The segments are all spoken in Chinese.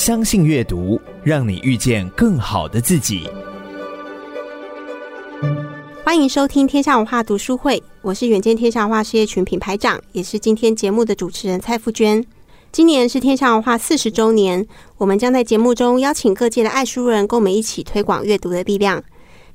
相信阅读，让你遇见更好的自己。欢迎收听天下文化读书会，我是远见天下文化事业群品牌长，也是今天节目的主持人蔡富娟。今年是天下文化四十周年，我们将在节目中邀请各界的爱书人，跟我们一起推广阅读的力量。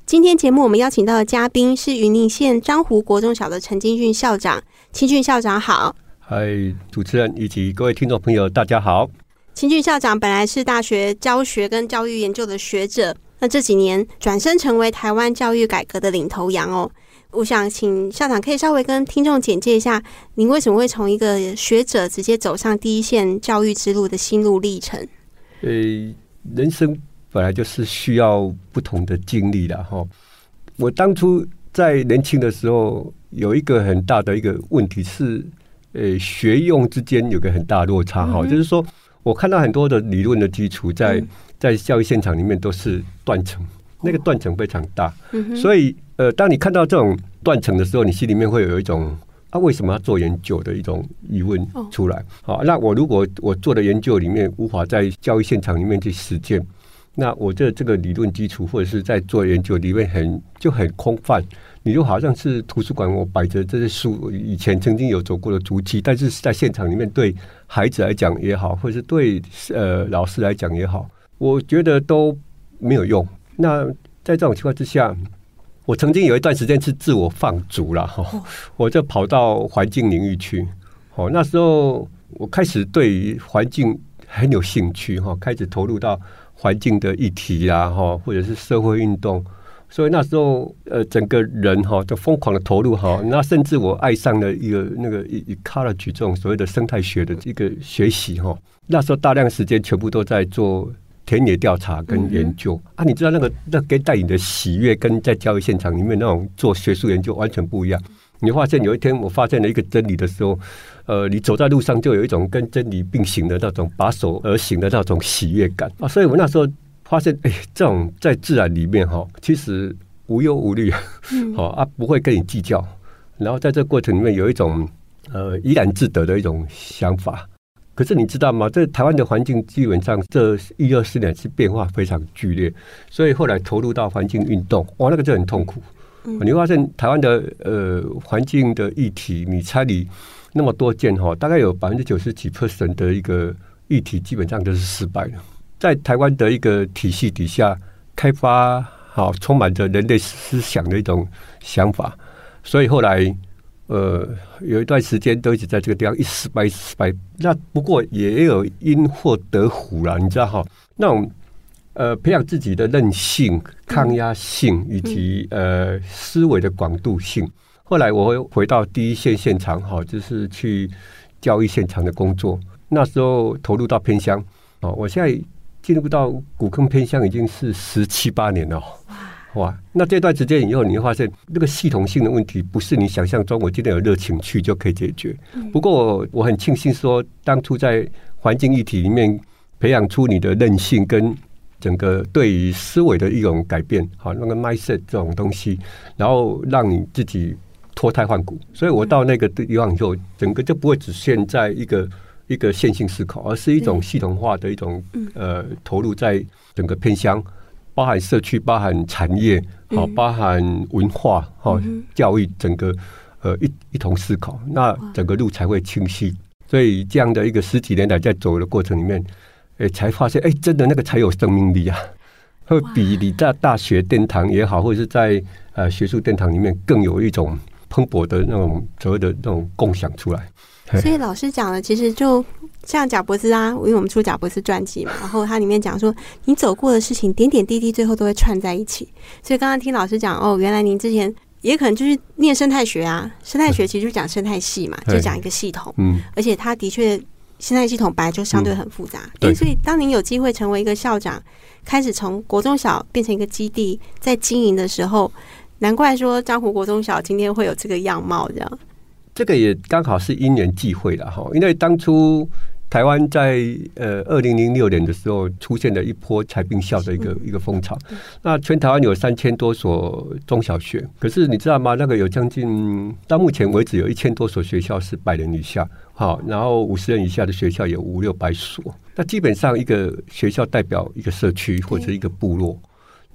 今天节目我们邀请到的嘉宾是云林县樟湖国中小的陈金俊校长，金俊校长好。嗨，主持人以及各位听众朋友，大家好。金俊校长本来是大学教学跟教育研究的学者，那这几年转身成为台湾教育改革的领头羊哦。我想请校长可以稍微跟听众简介一下，您为什么会从一个学者直接走上第一线教育之路的心路历程？呃，人生。本来就是需要不同的经历的哈。我当初在年轻的时候，有一个很大的一个问题是，呃，学用之间有个很大落差哈。就是说我看到很多的理论的基础在在教育现场里面都是断层，那个断层非常大。所以呃，当你看到这种断层的时候，你心里面会有一种啊，为什么要做研究的一种疑问出来。好，那我如果我做的研究里面无法在教育现场里面去实践。那我这这个理论基础，或者是在做研究里面很就很空泛，你就好像是图书馆我摆着这些书，以前曾经有走过的足迹，但是在现场里面对孩子来讲也好，或者是对呃老师来讲也好，我觉得都没有用。那在这种情况之下，我曾经有一段时间是自我放逐了哈，我就跑到环境领域去。哦，那时候我开始对于环境很有兴趣哈，开始投入到。环境的议题呀，哈，或者是社会运动，所以那时候，呃，整个人哈就疯狂的投入哈。那甚至我爱上了一个那个 ecology 这种所谓的生态学的一个学习哈。那时候大量时间全部都在做田野调查跟研究、嗯、啊。你知道那个那给带你的喜悦，跟在教育现场里面那种做学术研究完全不一样。你发现有一天我发现了一个真理的时候。呃，你走在路上就有一种跟真理并行的那种把手而行的那种喜悦感啊！所以我那时候发现，哎，这种在自然里面哈，其实无忧无虑，好啊，不会跟你计较。然后在这过程里面有一种呃怡然自得的一种想法。可是你知道吗？这台湾的环境基本上这一二十年是变化非常剧烈，所以后来投入到环境运动，哇，那个就很痛苦。你会发现台湾的呃环境的议题，你猜你。那么多件哈，大概有百分之九十几 percent 的一个议题，基本上都是失败的。在台湾的一个体系底下开发，好充满着人类思想的一种想法，所以后来呃有一段时间都一直在这个地方一失败一失败。那不过也有因祸得福了，你知道哈？那种呃培养自己的韧性、抗压性以及呃思维的广度性。后来我会回到第一线现场，哈，就是去教育现场的工作。那时候投入到偏乡，哦，我现在进入到古坑偏乡已经是十七八年了，哇！那这段时间以后，你会发现那个系统性的问题不是你想象中，我今天有热情去就可以解决。不过我很庆幸说，当初在环境议题里面培养出你的韧性跟整个对于思维的一种改变，好，那个 mindset 这种东西，然后让你自己。脱胎换骨，所以我到那个地方以后，整个就不会只限在一个一个线性思考，而是一种系统化的一种呃投入在整个偏乡，包含社区、包含产业，好，包含文化，好，教育，整个呃一一同思考，那整个路才会清晰。所以这样的一个十几年来在走的过程里面，哎，才发现哎，真的那个才有生命力啊，会比你在大学殿堂也好，或者是在呃学术殿堂里面更有一种。蓬勃的那种所谓的那种共享出来，所以老师讲的其实就像贾伯斯啊，因为我们出贾伯斯传记嘛，然后它里面讲说，你走过的事情点点滴滴，最后都会串在一起。所以刚刚听老师讲，哦，原来您之前也可能就是念生态学啊，生态学其实就讲生态系嘛，就讲一个系统，嗯，而且它的确生态系统本来就相对很复杂，嗯，所以当您有机会成为一个校长，开始从国中小变成一个基地在经营的时候。难怪说江湖国中小今天会有这个样貌，这样。这个也刚好是因缘际会了哈，因为当初台湾在呃二零零六年的时候出现了一波裁兵校的一个一个风潮。那全台湾有三千多所中小学，可是你知道吗？那个有将近到目前为止有一千多所学校是百人以下，好，然后五十人以下的学校有五六百所。那基本上一个学校代表一个社区或者一个部落。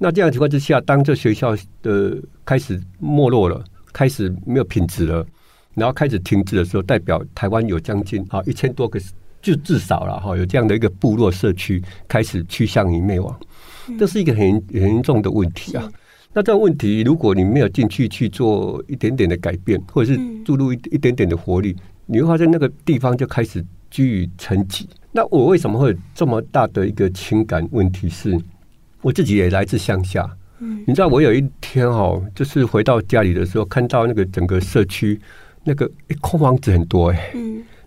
那这样的情况之下，当这学校的开始没落了，开始没有品质了，然后开始停止的时候，代表台湾有将近啊一千多个。就至少了哈，有这样的一个部落社区开始趋向于灭亡，这是一个很很严重的问题啊。那这个问题，如果你没有进去去做一点点的改变，或者是注入一一点点的活力，你会发现那个地方就开始居于沉寂。那我为什么会有这么大的一个情感问题？是我自己也来自乡下，你知道，我有一天哦，就是回到家里的时候，看到那个整个社区那个空房子很多哎，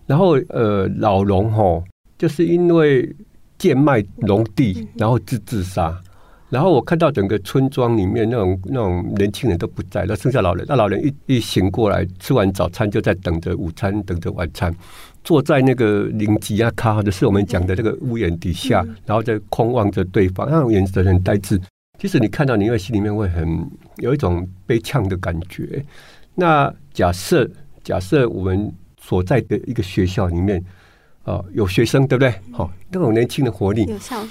然后，呃，老农吼，就是因为贱卖农地，然后自自杀。然后我看到整个村庄里面那种那种年轻人都不在，那剩下老人。那老人一一醒过来，吃完早餐就在等着午餐，等着晚餐，坐在那个林吉亚卡，就是我们讲的这个屋檐底下，然后在空望着对方，那种眼神很呆滞。其实你看到，你会心里面会很有一种被呛的感觉。那假设假设我们。所在的一个学校里面，啊、呃，有学生，对不对？好、哦，那种年轻的活力，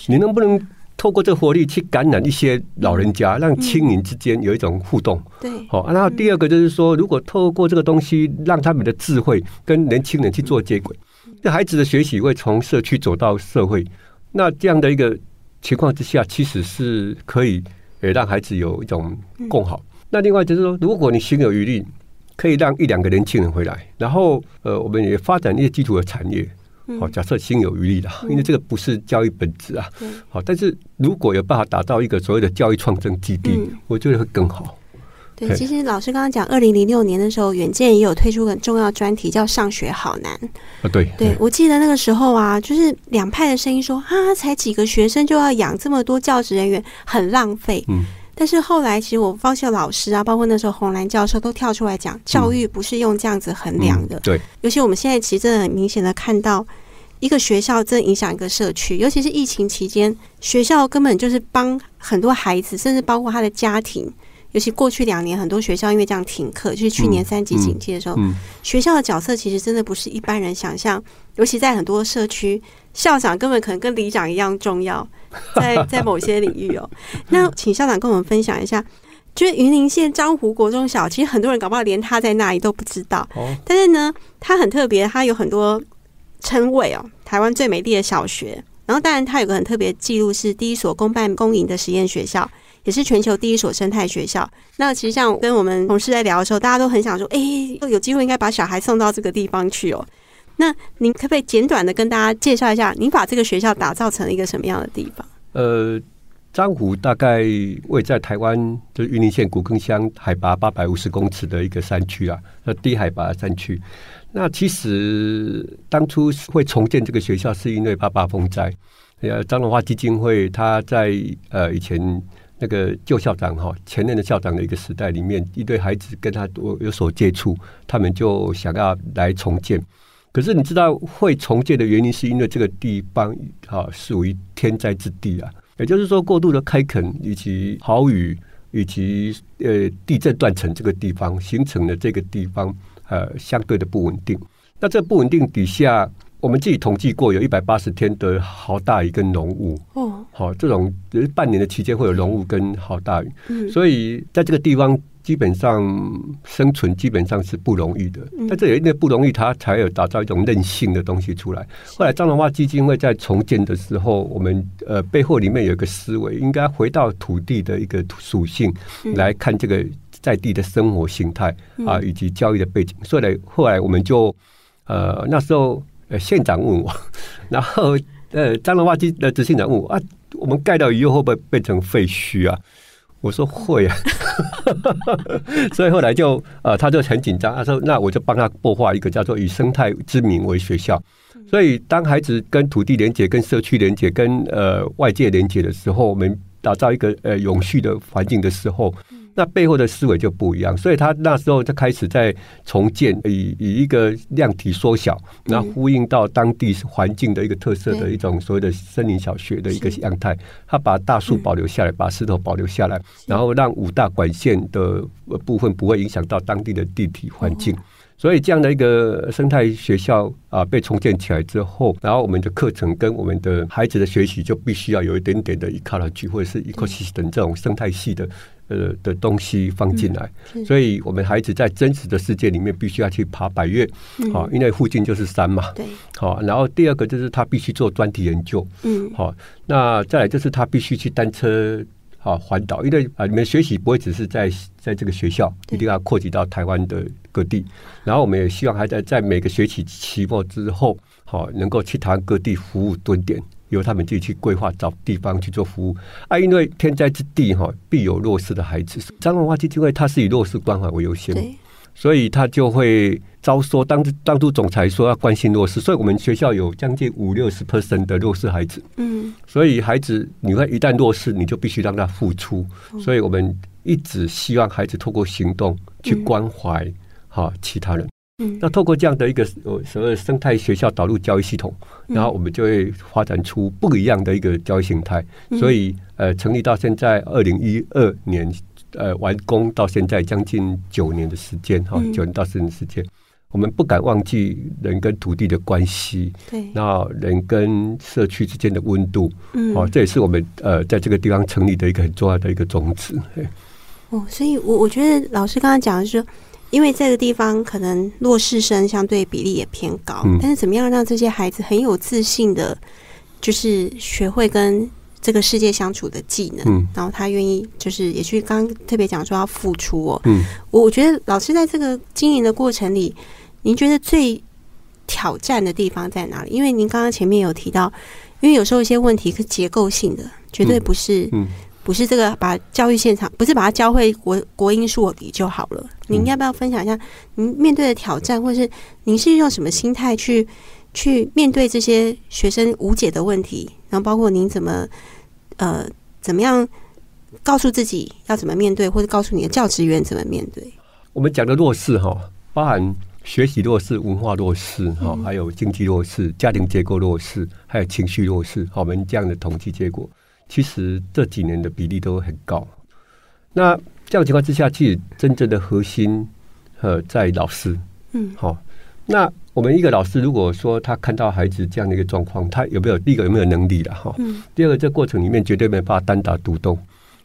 你能不能透过这个活力去感染一些老人家，嗯、让亲民之间有一种互动？对、嗯，好。然后第二个就是说，如果透过这个东西，让他们的智慧跟年轻人去做接轨，那、嗯、孩子的学习会从社区走到社会。那这样的一个情况之下，其实是可以呃让孩子有一种共好。嗯、那另外就是说，如果你心有余力。可以让一两个年轻人回来，然后呃，我们也发展一些基础的产业。好，假设心有余力的，因为这个不是教育本质啊。好，但是如果有办法打造一个所谓的教育创生基地，我觉得会更好。对，其实老师刚刚讲，二零零六年的时候，远见也有推出很重要专题，叫“上学好难”。啊，对，对我记得那个时候啊，就是两派的声音说啊，才几个学生就要养这么多教职人员，很浪费。嗯。但是后来，其实我发现老师啊，包括那时候洪兰教授都跳出来讲，教育不是用这样子衡量的。对，尤其我们现在其实真的很明显的看到，一个学校真的影响一个社区，尤其是疫情期间，学校根本就是帮很多孩子，甚至包括他的家庭。尤其过去两年，很多学校因为这样停课，就是去年三级警戒的时候，学校的角色其实真的不是一般人想象。尤其在很多社区，校长根本可能跟里长一样重要，在在某些领域哦。那请校长跟我们分享一下，就是云林县张湖国中小，其实很多人搞不好连他在那里都不知道。但是呢，他很特别，他有很多称谓哦，台湾最美丽的小学。然后当然，它有个很特别的记录，是第一所公办公营的实验学校。也是全球第一所生态学校。那其实像跟我们同事在聊的时候，大家都很想说：“哎，有机会应该把小孩送到这个地方去哦。”那您可不可以简短的跟大家介绍一下，您把这个学校打造成了一个什么样的地方？呃，漳湖大概位在台湾就是云林县古坑乡海拔八百五十公尺的一个山区啊，呃，低海拔山区。那其实当初会重建这个学校，是因为八八风灾。呃，张荣发基金会他在呃以前。那个旧校长哈，前任的校长的一个时代里面，一堆孩子跟他多有所接触，他们就想要来重建。可是你知道会重建的原因，是因为这个地方啊属于天灾之地啊，也就是说过度的开垦以及豪雨以及呃地震断层这个地方形成了这个地方呃相对的不稳定。那这不稳定底下。我们自己统计过，有一百八十天的豪大雨跟浓雾。哦，好，这种半年的期间会有浓雾跟豪大雨，嗯，所以在这个地方基本上生存基本上是不容易的。在这里因为不容易，它才有打造一种韧性的东西出来。后来张荣发基金会在重建的时候，我们呃背后里面有一个思维，应该回到土地的一个属性来看这个在地的生活形态啊，以及交易的背景。所以来后来我们就呃那时候。呃，县长问我，然后呃，张荣发基的执行长问我啊，我们盖掉以后会不会变成废墟啊？我说会啊，所以后来就呃，他就很紧张，他说那我就帮他擘画一个叫做以生态之名为学校。所以当孩子跟土地连接、跟社区连接、跟呃外界连接的时候，我们打造一个呃永续的环境的时候，那背后的思维就不一样，所以他那时候就开始在重建，以以一个量体缩小，然后呼应到当地环境的一个特色的一种所谓的森林小学的一个样态。他把大树保留下来，把石头保留下来，然后让五大管线的部分不会影响到当地的地体环境。所以这样的一个生态学校啊，被重建起来之后，然后我们的课程跟我们的孩子的学习就必须要有一点点的 ecology 或者是 ecosystem 这种生态系的呃的东西放进来。所以我们孩子在真实的世界里面必须要去爬百越，好，因为附近就是山嘛。对，好，然后第二个就是他必须做专题研究，嗯，好，那再来就是他必须去单车。好，环岛，因为啊，你们学习不会只是在在这个学校，一定要扩及到台湾的各地。然后我们也希望还在在每个学期期末之后，好能够去台湾各地服务蹲点，由他们自己去规划找地方去做服务。啊，因为天灾之地哈，必有弱势的孩子。彰文化基金会它是以弱势关怀为优先。所以他就会招收当当初总裁说要关心弱势，所以我们学校有将近五六十 percent 的弱势孩子。嗯，所以孩子你看一旦弱势，你就必须让他付出。所以我们一直希望孩子透过行动去关怀哈其他人。嗯，那透过这样的一个所谓的生态学校导入教育系统，然后我们就会发展出不一样的一个教育形态。所以呃，成立到现在二零一二年。呃，完工到现在将近九年的时间哈，九年到十年的时间，我们不敢忘记人跟土地的关系，对，那人跟社区之间的温度，嗯，哦，这也是我们呃在这个地方成立的一个很重要的一个宗旨。哦，所以我我觉得老师刚刚讲的是说，因为这个地方可能弱势生相对比例也偏高，嗯，但是怎么样让这些孩子很有自信的，就是学会跟。这个世界相处的技能，嗯，然后他愿意就是也去刚刚特别讲说要付出哦，嗯，我觉得老师在这个经营的过程里，您觉得最挑战的地方在哪里？因为您刚刚前面有提到，因为有时候一些问题是结构性的，绝对不是，嗯，不是这个把教育现场不是把它教会国国英数理就好了。您要不要分享一下您面对的挑战，或是您是用什么心态去去面对这些学生无解的问题？然后包括您怎么。呃，怎么样告诉自己要怎么面对，或者告诉你的教职员怎么面对？我们讲的弱势哈，包含学习弱势、文化弱势哈，还有经济弱势、家庭结构弱势，还有情绪弱势。好我们这样的统计结果，其实这几年的比例都很高。那这样情况之下，其实真正的核心呃在老师，嗯，好，那。我们一个老师，如果说他看到孩子这样的一个状况，他有没有第一个有没有能力了哈？嗯。第二个，这过程里面绝对没办法单打独斗，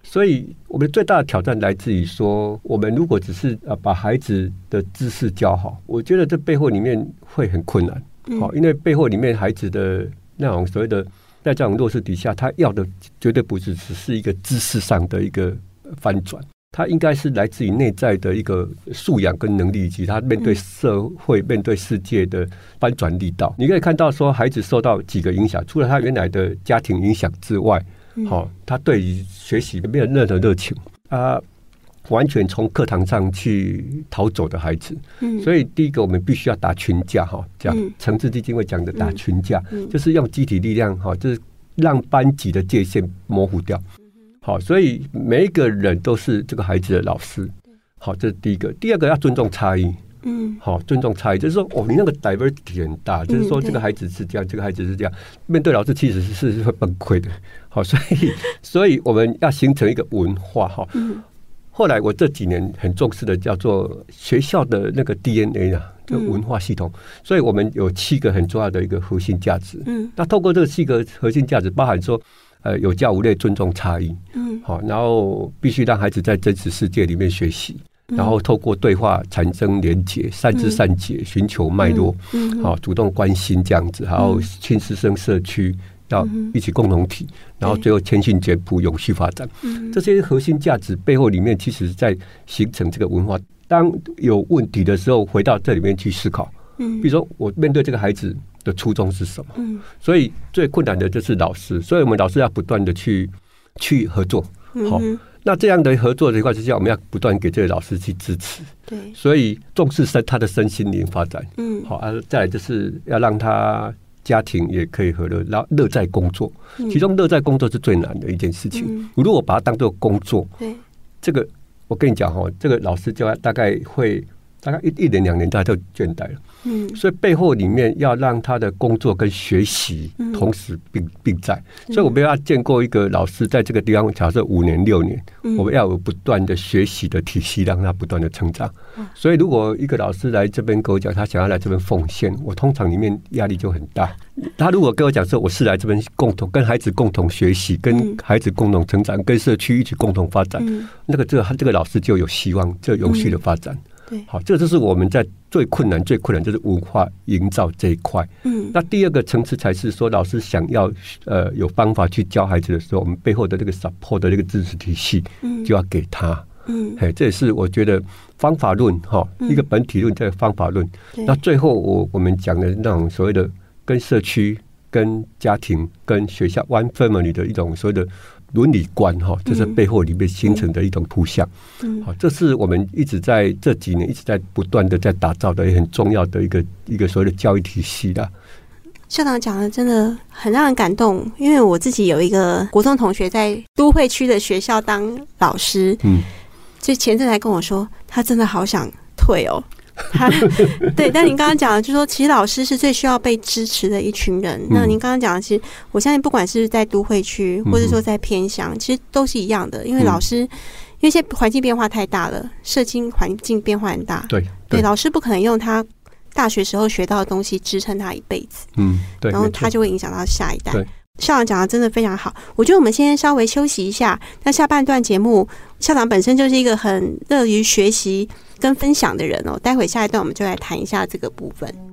所以我们最大的挑战来自于说，我们如果只是呃把孩子的知识教好，我觉得这背后里面会很困难。好，因为背后里面孩子的那种所谓的在这种弱势底下，他要的绝对不是只是一个知识上的一个翻转。他应该是来自于内在的一个素养跟能力，以及他面对社会、面对世界的翻转力道。你可以看到，说孩子受到几个影响，除了他原来的家庭影响之外，好，他对于学习没有任何热情，他完全从课堂上去逃走的孩子。所以第一个我们必须要打群架，哈，讲诚志基金会讲的打群架，就是用集体力量，哈，就是让班级的界限模糊掉。好，所以每一个人都是这个孩子的老师。好，这是第一个。第二个要尊重差异。嗯，好，尊重差异，就是说，哦，你那个 diversity 很大，就是说，这个孩子是这样，这个孩子是这样，面对老师其实是是会崩溃的。好，所以，所以我们要形成一个文化。哈，后来我这几年很重视的叫做学校的那个 DNA 啊，就文化系统。所以我们有七个很重要的一个核心价值。嗯，那透过这七个核心价值，包含说。呃，有教无类，尊重差异。嗯，好，然后必须让孩子在真实世界里面学习，嗯、然后透过对话产生连结，善知善解，寻、嗯、求脉络。嗯，好，主动关心这样子，还有亲师生社区要一起共同体，嗯、然后最后谦逊简朴，永续发展。嗯，这些核心价值背后里面，其实在形成这个文化。当有问题的时候，回到这里面去思考。嗯，比如说我面对这个孩子。的初衷是什么？嗯，所以最困难的就是老师，所以我们老师要不断的去去合作。好，那这样的合作的情况之下，我们要不断给这个老师去支持。对，所以重视身他的身心灵发展。嗯，好，啊，再来就是要让他家庭也可以和乐，然后乐在工作。其中乐在工作是最难的一件事情。如果把它当做工作，对，这个我跟你讲哈，这个老师就大概会大概一一年两年，大家就倦怠了。嗯，所以背后里面要让他的工作跟学习同时并并在，嗯、所以我们要见过一个老师在这个地方，假设五年六年，嗯、我们要有不断的学习的体系，让他不断的成长。嗯、所以如果一个老师来这边跟我讲，他想要来这边奉献，我通常里面压力就很大。他如果跟我讲说，我是来这边共同跟孩子共同学习，跟孩子共同成长，跟社区一起共同发展，嗯、那个这个这个老师就有希望，就有序的发展。好，这就是我们在最困难、最困难就是文化营造这一块。嗯，那第二个层次才是说，老师想要呃有方法去教孩子的时候，我们背后的这个 support 的这个知识体系，嗯，就要给他。嗯，哎，这也是我觉得方法论哈，一个本体论，这个方法论。嗯、那最后我我们讲的那种所谓的跟社区、跟家庭、跟学校 one family 的一种所谓的。伦理观哈，这是背后里面形成的一种图像。嗯，好，这是我们一直在这几年一直在不断的在打造的很重要的一个一个所谓的教育体系的。校长讲的真的很让人感动，因为我自己有一个国中同学在都会区的学校当老师，嗯，就前阵来跟我说，他真的好想退哦。他 对，但您刚刚讲的，就是说，其实老师是最需要被支持的一群人。那您刚刚讲的，其实我相信，不管是在都会区，或者说在偏乡，其实都是一样的。因为老师，因为现在环境变化太大了，社经环境变化很大。对对，老师不可能用他大学时候学到的东西支撑他一辈子。嗯，对，然后他就会影响到下一代。校长讲的真的非常好，我觉得我们先稍微休息一下。那下半段节目，校长本身就是一个很乐于学习跟分享的人哦。待会下一段我们就来谈一下这个部分。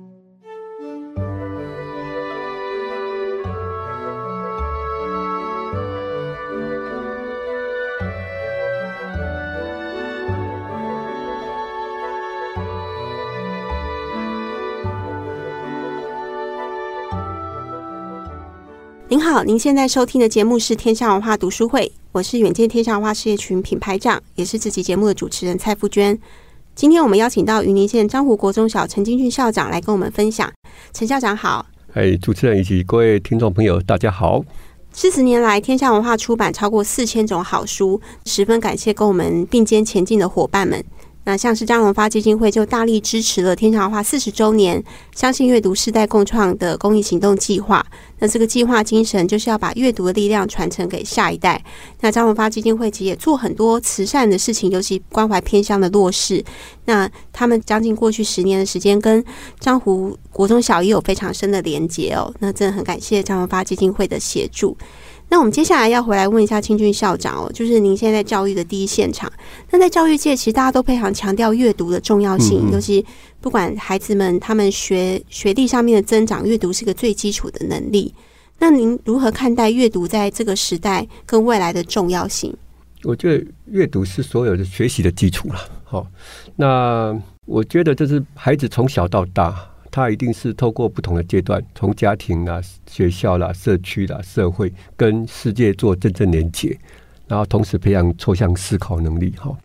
您好，您现在收听的节目是天下文化读书会，我是远见天下文化事业群品牌长，也是这期节目的主持人蔡富娟。今天我们邀请到云林县漳湖国中小陈金俊校长来跟我们分享。陈校长好，哎，主持人以及各位听众朋友，大家好。四十年来，天下文化出版超过四千种好书，十分感谢跟我们并肩前进的伙伴们。那像是张荣发基金会就大力支持了天下文化四十周年“相信阅读，世代共创”的公益行动计划。那这个计划精神就是要把阅读的力量传承给下一代。那张荣发基金会其实也做很多慈善的事情，尤其关怀偏乡的弱势。那他们将近过去十年的时间，跟樟湖国中小也有非常深的连结哦。那真的很感谢张荣发基金会的协助。那我们接下来要回来问一下清俊校长哦，就是您现在在教育的第一现场。那在教育界，其实大家都非常强调阅读的重要性，嗯嗯，尤其不管孩子们他们学学历上面的增长，阅读是个最基础的能力。那您如何看待阅读在这个时代跟未来的重要性？我觉得阅读是所有的学习的基础了。好，那我觉得这是孩子从小到大。他一定是透过不同的阶段，从家庭啦、学校啦、社区啦、社会，跟世界做真正连接，然后同时培养抽象思考能力。哈，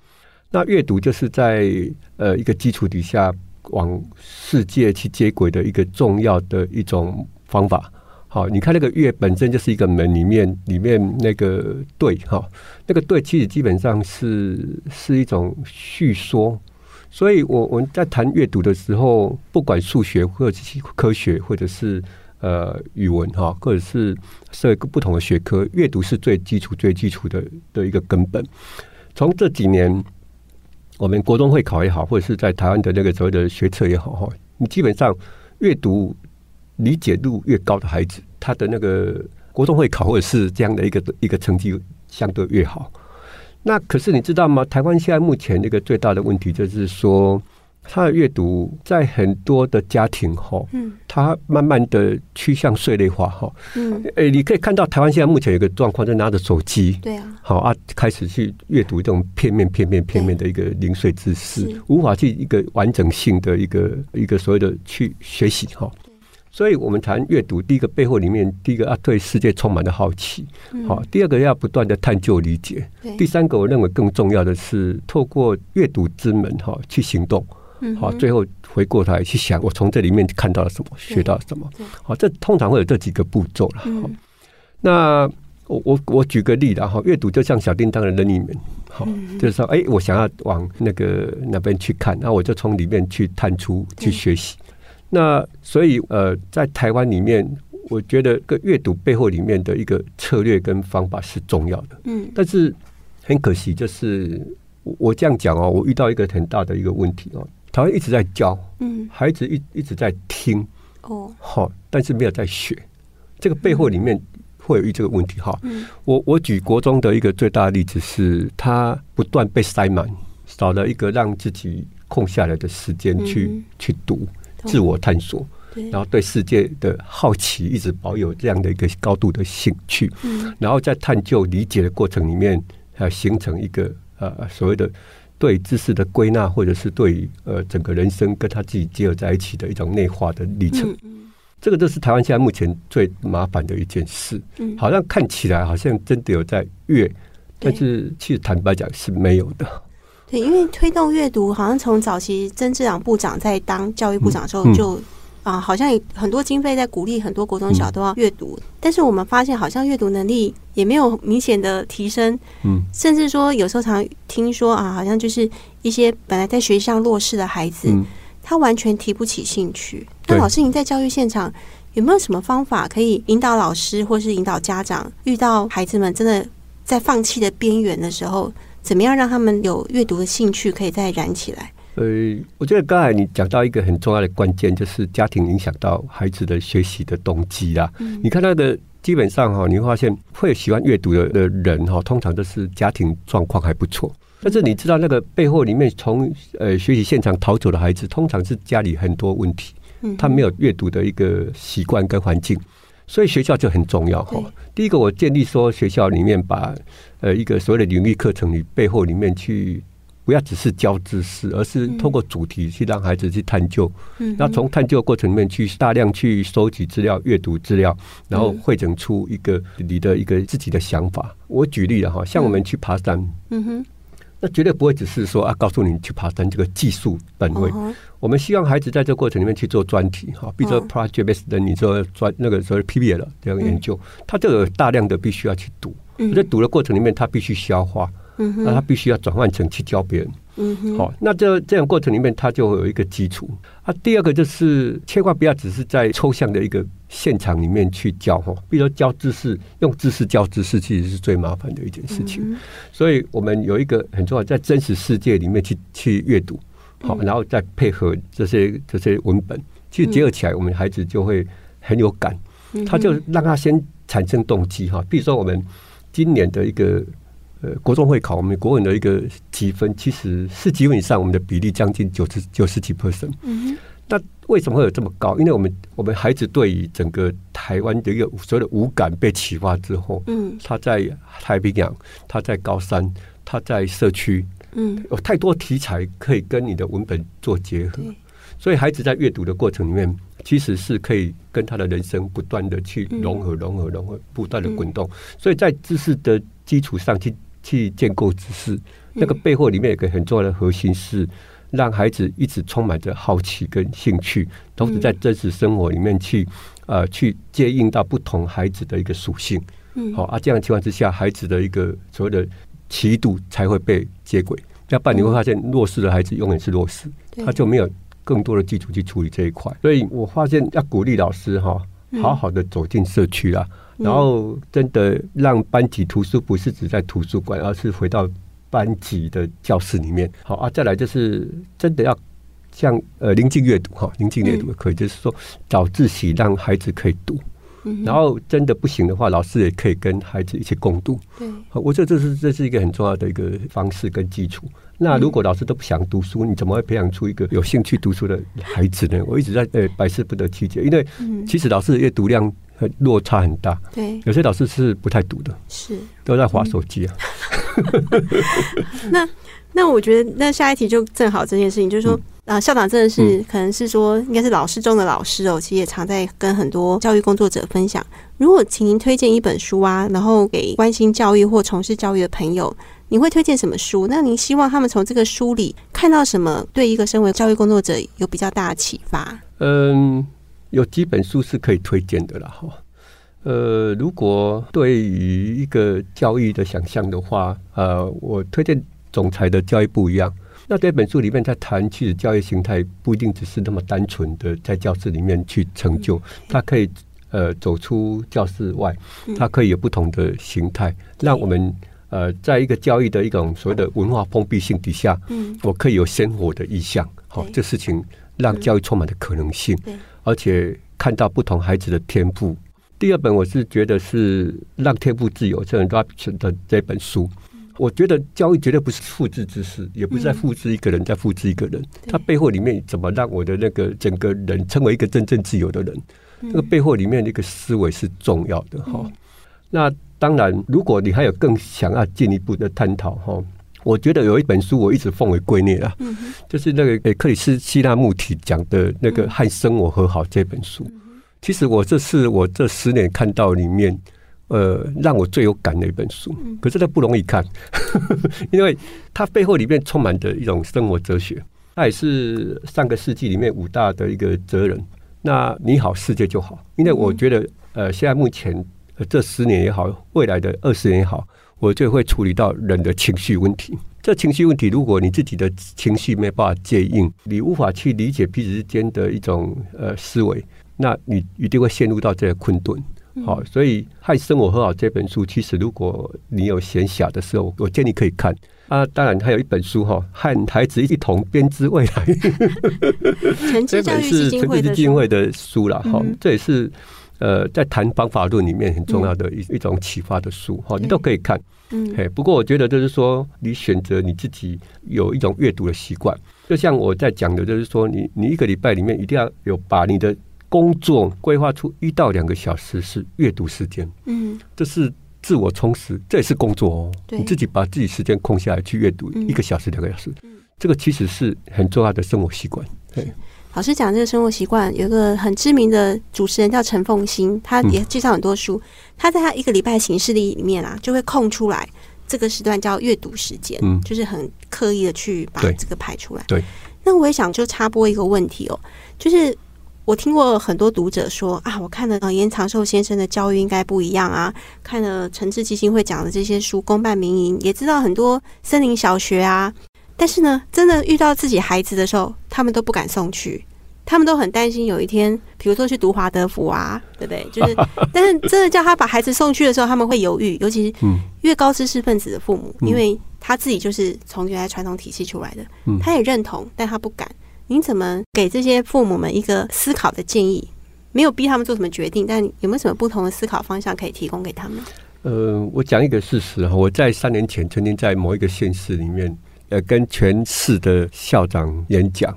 那阅读就是在呃一个基础底下往世界去接轨的一个重要的一种方法。好，你看那个阅本身就是一个门里面里面那个对哈，那个对其实基本上是是一种叙说。所以，我我们在谈阅读的时候，不管数学或者是科学，或者是呃语文哈，或者是社会不同的学科，阅读是最基础、最基础的的一个根本。从这几年，我们国中会考也好，或者是在台湾的那个所谓的学测也好哈，你基本上阅读理解度越高的孩子，他的那个国中会考或者是这样的一个一个成绩相对越好。那可是你知道吗？台湾现在目前那个最大的问题就是说，他的阅读在很多的家庭哈，嗯，他慢慢的趋向碎类化哈，嗯，诶，你可以看到台湾现在目前有个状况，就拿着手机，对啊，好啊，开始去阅读这种片面、片面、片面的一个零碎知识，无法去一个完整性的一个一个所谓的去学习哈。所以我们谈阅读，第一个背后里面，第一个要对世界充满了好奇，好、嗯；第二个要不断的探究理解；第三个，我认为更重要的是透过阅读之门哈去行动，好；最后回过头来去想，我从这里面看到了什么，学到了什么，好。这通常会有这几个步骤了。好，那我我我举个例子哈，阅读就像小叮当的任意门，好，就是说，哎，我想要往那个那边去看，那我就从里面去探出去学习。那所以呃，在台湾里面，我觉得个阅读背后里面的一个策略跟方法是重要的。嗯，但是很可惜，就是我我这样讲哦，我遇到一个很大的一个问题哦，台湾一直在教，嗯，孩子一一直在听，哦，好，但是没有在学，这个背后里面。会有这个问题哈，我我举国中的一个最大的例子是，他不断被塞满，少了一个让自己空下来的时间去去读、自我探索，然后对世界的好奇一直保有这样的一个高度的兴趣，然后在探究理解的过程里面，还形成一个呃所谓的对知识的归纳，或者是对呃整个人生跟他自己结合在一起的一种内化的历程。这个就是台湾现在目前最麻烦的一件事。嗯，好像看起来好像真的有在越，但是其实坦白讲是没有的。对，因为推动阅读，好像从早期曾志朗部长在当教育部长的时候就、啊，好像有很多经费在鼓励很多国中小都要阅读。嗯、但是我们发现，好像阅读能力也没有明显的提升。嗯，甚至说有时候常听说啊，好像就是一些本来在学习上弱势的孩子。嗯他完全提不起兴趣。那老师，您在教育现场有没有什么方法可以引导老师，或是引导家长，遇到孩子们真的在放弃的边缘的时候，怎么样让他们有阅读的兴趣可以再燃起来？呃，我觉得刚才你讲到一个很重要的关键，就是家庭影响到孩子的学习的动机啦。嗯、你看他的基本上哈，你会发现会喜欢阅读的的人哈，通常都是家庭状况还不错。但是你知道那个背后里面从呃学习现场逃走的孩子，通常是家里很多问题，他没有阅读的一个习惯跟环境，所以学校就很重要哈。第一个，我建议说学校里面把呃一个所谓的领域课程里背后里面去，不要只是教知识，而是通过主题去让孩子去探究。那从探究过程里面去大量去收集资料、阅读资料，然后汇整出一个你的一个自己的想法。我举例了哈，像我们去爬山，嗯哼。那绝对不会只是说啊，告诉你去爬山这个技术本位。Uh huh. 我们希望孩子在这个过程里面去做专题哈，比如说 project based 的，你做专那个所谓 PBL 的这样研究，他就有大量的必须要去读，在读的过程里面，他必须消化，那他必须要转换成去教别人。嗯哼，好，那这这样过程里面，它就会有一个基础啊。第二个就是，千万不要只是在抽象的一个现场里面去教哈，比如说教知识，用知识教知识，其实是最麻烦的一件事情。嗯、所以我们有一个很重要，在真实世界里面去去阅读，好，然后再配合这些这些文本，其实结合起来，我们孩子就会很有感，他就让他先产生动机哈。比如说我们今年的一个。呃，国中会考，我们国文的一个积分，其实四级分以上，我们的比例将近九十九十几 percent。嗯哼，那为什么会有这么高？因为我们我们孩子对于整个台湾的一个所谓的五感被启发之后，嗯，他在太平洋，他在高山，他在社区，嗯，有太多题材可以跟你的文本做结合，所以孩子在阅读的过程里面，其实是可以跟他的人生不断的去融合、融合、融合，不断的滚动。嗯、所以在知识的基础上去。去建构知识，那个背后里面有个很重要的核心是让孩子一直充满着好奇跟兴趣，同时在真实生活里面去呃去接应到不同孩子的一个属性。嗯，好啊，这样的情况之下，孩子的一个所谓的奇度才会被接轨。要不然你会发现弱势的孩子永远是弱势，他就没有更多的基础去处理这一块。所以我发现要鼓励老师哈，好好的走进社区啦。然后，真的让班级图书不是只在图书馆，而是回到班级的教室里面。好啊，再来就是真的要像呃临近阅读哈，临近阅读可以，就是说早自习让孩子可以读。然后真的不行的话，老师也可以跟孩子一起共读。对，我觉得这是这是一个很重要的一个方式跟基础。那如果老师都不想读书，你怎么会培养出一个有兴趣读书的孩子呢？我一直在呃百思不得其解，因为其实老师的阅读量。落差很大，对，有些老师是不太读的，是都在划手机啊。那那我觉得，那下一题就正好这件事情，就是说，啊，校长真的是可能是说，应该是老师中的老师哦，其实也常在跟很多教育工作者分享。如果请您推荐一本书啊，然后给关心教育或从事教育的朋友，你会推荐什么书？那您希望他们从这个书里看到什么，对一个身为教育工作者有比较大的启发？嗯。有几本书是可以推荐的了哈，呃，如果对于一个教育的想象的话，呃，我推荐总裁的教育不一样。那这本书里面在谈，其实教育形态不一定只是那么单纯的在教室里面去成就，它可以呃走出教室外，它可以有不同的形态，让我们呃在一个教育的一种所谓的文化封闭性底下，嗯，我可以有鲜活的意向，好，这事情让教育充满了可能性，而且看到不同孩子的天赋。第二本我是觉得是让天赋自由，这很多的这本书。我觉得教育绝对不是复制知识，也不是在复制一个人，在复制一个人。它背后里面怎么让我的那个整个人成为一个真正自由的人？那个背后里面一个思维是重要的哈。那当然，如果你还有更想要进一步的探讨哈，我觉得有一本书我一直奉为圭臬啊，就是那个克里斯希纳穆提讲的那个和生活和好这本书。其实我这是我这十年看到里面，呃，让我最有感的一本书。可是它不容易看，因为它背后里面充满着一种生活哲学。他也是上个世纪里面五大的一个哲人。那你好，世界就好。因为我觉得，呃，现在目前这十年也好，未来的二十年也好，我就会处理到人的情绪问题。这情绪问题，如果你自己的情绪没办法接应，你无法去理解彼此之间的一种呃思维。那你一定会陷入到这个困顿，好，所以《害生活和好》这本书，其实如果你有闲暇的时候，我建议可以看啊。当然，还有一本书哈，和孩子一同编织未来，这本是成智基金会的书了哈。这也是呃，在谈方法论里面很重要的一一种启发的书哈，你都可以看。嗯，嘿，不过我觉得就是说，你选择你自己有一种阅读的习惯，就像我在讲的，就是说，你你一个礼拜里面一定要有把你的。工作规划出一到两个小时是阅读时间，嗯，这是自我充实，这也是工作哦。对你自己把自己时间空下来去阅读一个小时、两个小时，嗯、这个其实是很重要的生活习惯。对，老师讲这个生活习惯，有一个很知名的主持人叫陈凤馨，他也介绍很多书。嗯、他在他一个礼拜行事历里面啊，就会空出来这个时段叫阅读时间，嗯，就是很刻意的去把这个排出来。对，那我也想就插播一个问题哦，就是。我听过很多读者说啊，我看了严长寿先生的教育应该不一样啊，看了诚志基金会讲的这些书，公办民营，也知道很多森林小学啊，但是呢，真的遇到自己孩子的时候，他们都不敢送去，他们都很担心有一天，比如说去读华德福啊，对不对？就是，但是真的叫他把孩子送去的时候，他们会犹豫，尤其是越高知识分子的父母，因为他自己就是从原来传统体系出来的，他也认同，但他不敢。您怎么给这些父母们一个思考的建议？没有逼他们做什么决定，但有没有什么不同的思考方向可以提供给他们？呃，我讲一个事实哈，我在三年前曾经在某一个县市里面，呃，跟全市的校长演讲，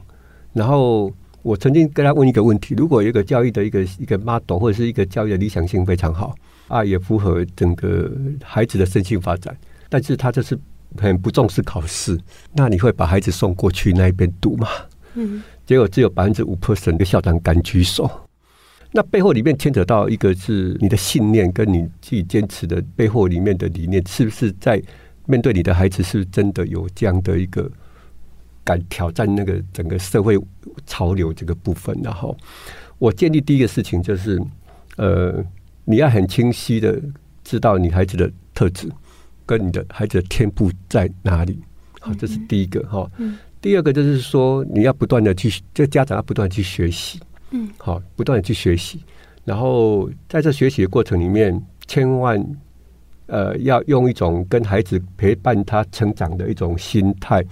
然后我曾经跟他问一个问题：如果有一个教育的一个一个 model 或者是一个教育的理想性非常好啊，也符合整个孩子的身心发展，但是他就是很不重视考试，那你会把孩子送过去那边读吗？嗯，结果只有百分之五 percent 的校长敢举手，那背后里面牵扯到一个是你的信念跟你自己坚持的背后里面的理念，是不是在面对你的孩子，是真的有这样的一个敢挑战那个整个社会潮流这个部分？然后，我建议第一个事情就是，呃，你要很清晰的知道你孩子的特质跟你的孩子的天赋在哪里。好，这是第一个哈。嗯。第二个就是说，你要不断的去，这家长要不断去学习，嗯，好，不断的去学习，然后在这学习的过程里面，千万呃要用一种跟孩子陪伴他成长的一种心态，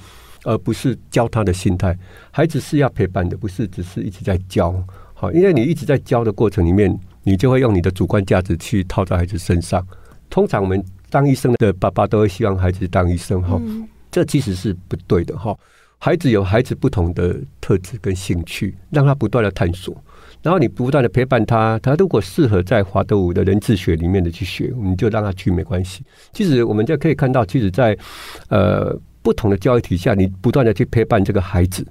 而不是教他的心态。孩子是要陪伴的，不是只是一直在教。好，因为你一直在教的过程里面，你就会用你的主观价值去套在孩子身上。通常我们当医生的爸爸都会希望孩子当医生，哈，这其实是不对的，哈。孩子有孩子不同的特质跟兴趣，让他不断的探索，然后你不断的陪伴他。他如果适合在华德福的人智学里面的去学，你就让他去没关系。其实我们就可以看到，其实在呃不同的教育体系下，你不断的去陪伴这个孩子，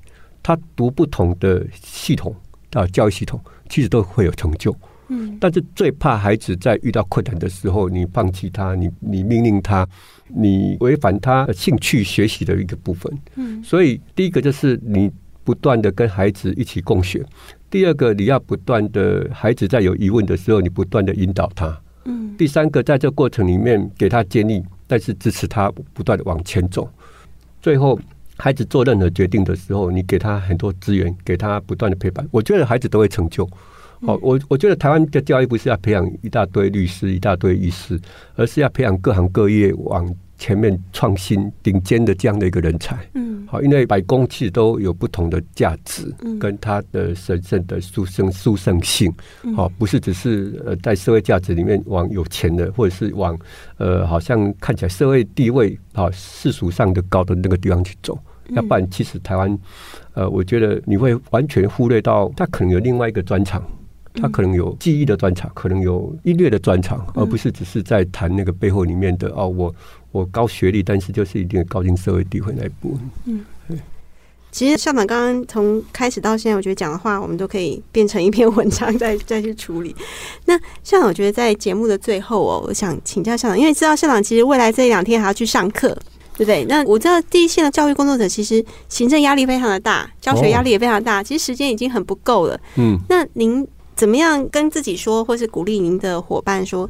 他读不同的系统啊教育系统，其实都会有成就。嗯，但是最怕孩子在遇到困难的时候，你放弃他，你你命令他。你违反他兴趣学习的一个部分，嗯，所以第一个就是你不断的跟孩子一起共学，第二个，你要不断的，孩子在有疑问的时候，你不断的引导他。嗯。第三个，在这过程里面给他建议，但是支持他不断的往前走。最后，孩子做任何决定的时候，你给他很多资源，给他不断的陪伴，我觉得孩子都会成就。好，我我觉得台湾的教育不是要培养一大堆律师、一大堆医师，而是要培养各行各业往前面创新顶尖的这样的一个人才。嗯，好，因为百工其实都有不同的价值，跟它的神圣的殊胜殊胜性。好，不是只是呃在社会价值里面往有钱的，或者是往呃好像看起来社会地位好世俗上的高的那个地方去走。要不然，其实台湾呃，我觉得你会完全忽略到他可能有另外一个专长。他可能有记忆的专长，可能有音乐的专长，而不是只是在谈那个背后里面的哦，我我高学历，但是就是一定高进社会地位那一部分。嗯，其实校长刚刚从开始到现在，我觉得讲的话，我们都可以变成一篇文章再再去处理。那校长，我觉得在节目的最后哦，我想请教校长，因为知道校长其实未来这一两天还要去上课，对不对？那我知道第一线的教育工作者其实行政压力非常的大，教学压力也非常大，其实时间已经很不够了。嗯，那您。怎么样跟自己说，或是鼓励您的伙伴说，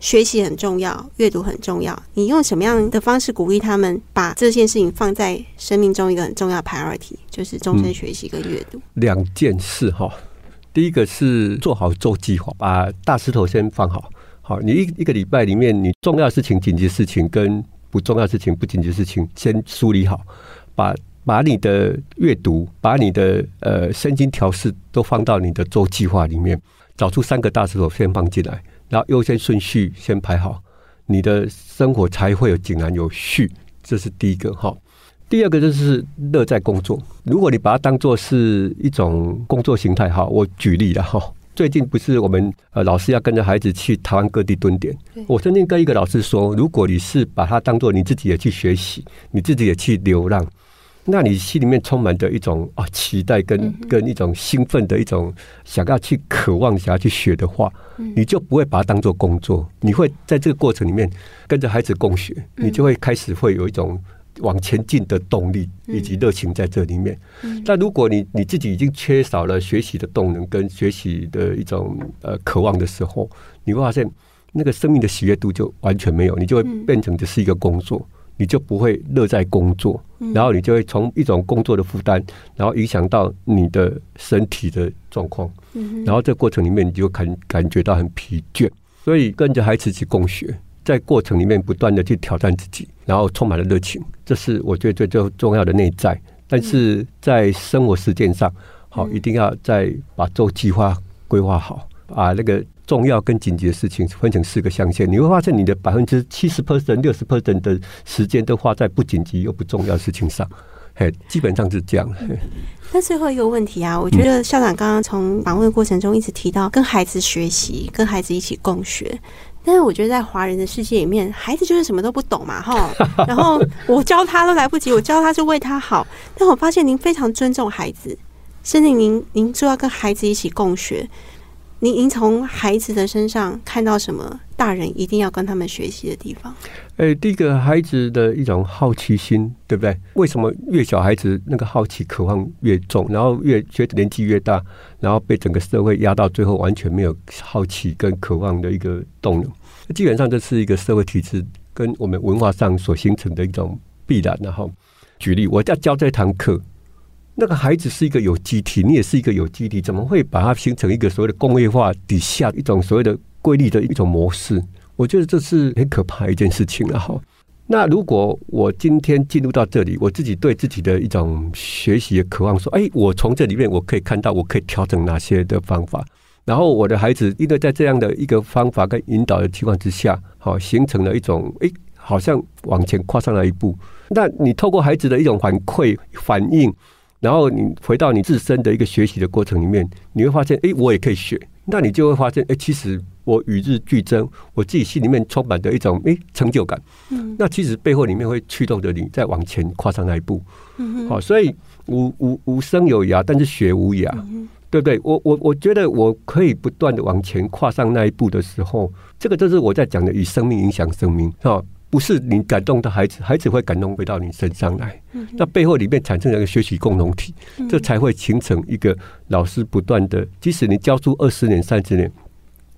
学习很重要，阅读很重要。你用什么样的方式鼓励他们，把这件事情放在生命中一个很重要 priority，就是终身学习跟阅读。两件事哈，第一个是做好周计划，把大石头先放好。好，你一一个礼拜里面，你重要事情、紧急事情跟不重要事情、不紧急事情先梳理好，把。把你的阅读，把你的呃身心调试都放到你的周计划里面，找出三个大石头先放进来，然后优先顺序先排好，你的生活才会有井然有序。这是第一个哈。第二个就是乐在工作。如果你把它当做是一种工作形态哈，我举例了哈。最近不是我们呃老师要跟着孩子去台湾各地蹲点，我曾经跟一个老师说，如果你是把它当做你自己也去学习，你自己也去流浪。那你心里面充满着一种啊期待跟跟一种兴奋的一种想要去渴望想要去学的话，你就不会把它当做工作，你会在这个过程里面跟着孩子共学，你就会开始会有一种往前进的动力以及热情在这里面。但如果你你自己已经缺少了学习的动能跟学习的一种呃渴望的时候，你会发现那个生命的喜悦度就完全没有，你就会变成只是一个工作。你就不会乐在工作，然后你就会从一种工作的负担，然后影响到你的身体的状况，然后这过程里面你就感感觉到很疲倦，所以跟着孩子去共学，在过程里面不断的去挑战自己，然后充满了热情，这是我觉得最最重要的内在。但是在生活实践上，好，一定要再把周计划规划好，把那个。重要跟紧急的事情分成四个象限，你会发现你的百分之七十 percent、六十 percent 的时间都花在不紧急又不重要的事情上，嘿，基本上是这样。那最后一个问题啊，我觉得校长刚刚从访问过程中一直提到跟孩子学习，跟孩子一起共学，但是我觉得在华人的世界里面，孩子就是什么都不懂嘛，哈，然后我教他都来不及，我教他是为他好，但我发现您非常尊重孩子，甚至您您说要跟孩子一起共学。您您从孩子的身上看到什么？大人一定要跟他们学习的地方？诶，第一个孩子的一种好奇心，对不对？为什么越小孩子那个好奇渴望越重，然后越觉得年纪越大，然后被整个社会压到最后，完全没有好奇跟渴望的一个动能？基本上这是一个社会体制跟我们文化上所形成的一种必然。然后举例，我要教这堂课。那个孩子是一个有机体，你也是一个有机体，怎么会把它形成一个所谓的工业化底下一种所谓的规律的一种模式？我觉得这是很可怕一件事情了哈。那如果我今天进入到这里，我自己对自己的一种学习的渴望，说，哎，我从这里面我可以看到，我可以调整哪些的方法，然后我的孩子因为在这样的一个方法跟引导的情况之下，好，形成了一种，哎，好像往前跨上了一步。那你透过孩子的一种反馈反应。然后你回到你自身的一个学习的过程里面，你会发现，哎，我也可以学。那你就会发现，哎，其实我与日俱增，我自己心里面充满着一种哎成就感。嗯，那其实背后里面会驱动着你再往前跨上那一步。嗯，好，所以无无无声有涯，但是学无涯，对不对？我我我觉得我可以不断的往前跨上那一步的时候，这个就是我在讲的以生命影响生命，哈。不是你感动到孩子，孩子会感动回到你身上来。那背后里面产生了一个学习共同体，这才会形成一个老师不断的。即使你教书二十年、三十年，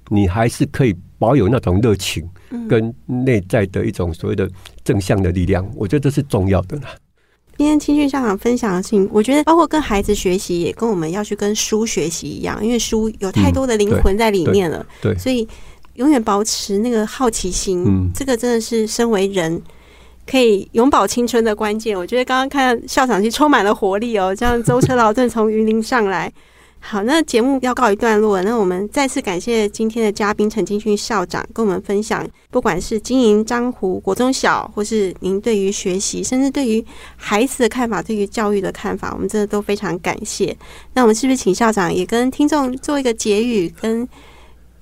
你还是可以保有那种热情跟内在的一种所谓的正向的力量。我觉得这是重要的啦。今天青训校长分享的事情，我觉得包括跟孩子学习，也跟我们要去跟书学习一样，因为书有太多的灵魂在里面了。嗯、对，对所以永远保持那个好奇心，嗯、这个真的是身为人可以永葆青春的关键。我觉得刚刚看校长是充满了活力哦，这样舟车劳顿从云林上来。好，那节目要告一段落。那我们再次感谢今天的嘉宾陈金勋校长跟我们分享，不管是经营樟湖国中小，或是您对于学习，甚至对于孩子的看法，对于教育的看法，我们真的都非常感谢。那我们是不是请校长也跟听众做一个结语？跟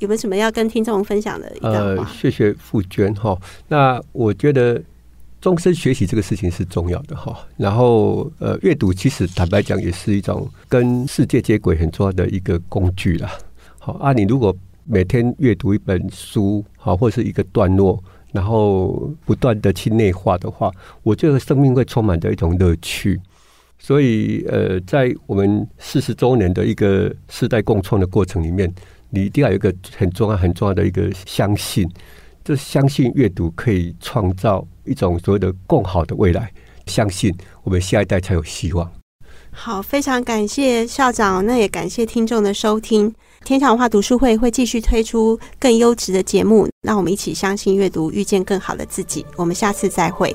有没有什么要跟听众分享的一段话？呃，谢谢傅娟哈。那我觉得。终身学习这个事情是重要的哈，然后呃，阅读其实坦白讲也是一种跟世界接轨很重要的一个工具啦。好啊，你如果每天阅读一本书，好或是一个段落，然后不断的去内化的话，我觉得生命会充满着一种乐趣。所以呃，在我们四十周年的一个世代共创的过程里面，你一定要有一个很重要很重要的一个相信。就相信阅读可以创造一种所谓的更好的未来，相信我们下一代才有希望。好，非常感谢校长，那也感谢听众的收听。天下文化读书会会继续推出更优质的节目，让我们一起相信阅读，遇见更好的自己。我们下次再会。